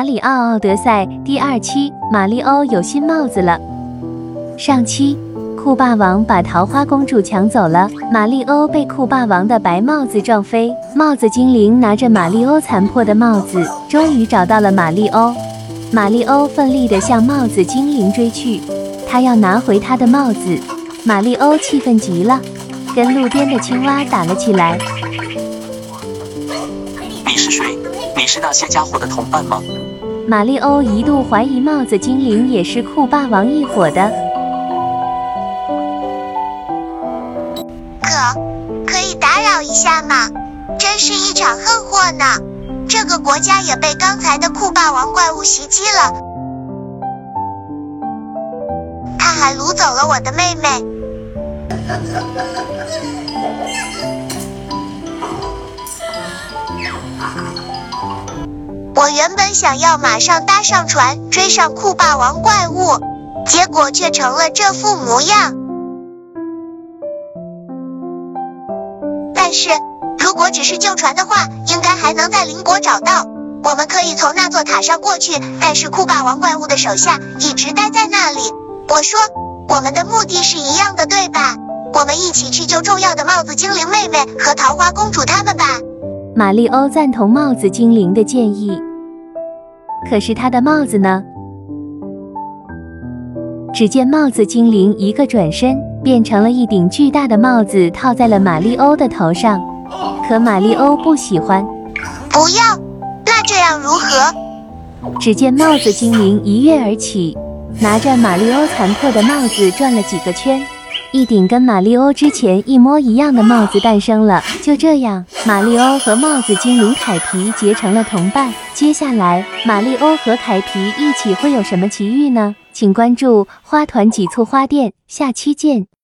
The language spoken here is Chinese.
马里奥奥德赛第二期，马里欧有新帽子了。上期，酷霸王把桃花公主抢走了，马里欧被酷霸王的白帽子撞飞。帽子精灵拿着马里欧残破的帽子，终于找到了马里欧。马里欧奋力地向帽子精灵追去，他要拿回他的帽子。马里欧气愤极了，跟路边的青蛙打了起来。你是谁？你是那些家伙的同伴吗？马里欧一度怀疑帽子精灵也是酷霸王一伙的。可可以打扰一下吗？真是一场横祸呢！这个国家也被刚才的酷霸王怪物袭击了，他还掳走了我的妹妹。我原本想要马上搭上船追上酷霸王怪物，结果却成了这副模样。但是，如果只是旧船的话，应该还能在邻国找到。我们可以从那座塔上过去，但是酷霸王怪物的手下一直待在那里。我说，我们的目的是一样的，对吧？我们一起去救重要的帽子精灵妹妹和桃花公主他们吧。玛丽欧赞同帽子精灵的建议，可是他的帽子呢？只见帽子精灵一个转身，变成了一顶巨大的帽子，套在了马里欧的头上。可马里欧不喜欢，不要，那这样如何？只见帽子精灵一跃而起，拿着马里欧残破的帽子转了几个圈。一顶跟马里欧之前一模一样的帽子诞生了。就这样，马里欧和帽子精灵凯皮结成了同伴。接下来，马里欧和凯皮一起会有什么奇遇呢？请关注花团几簇花店，下期见。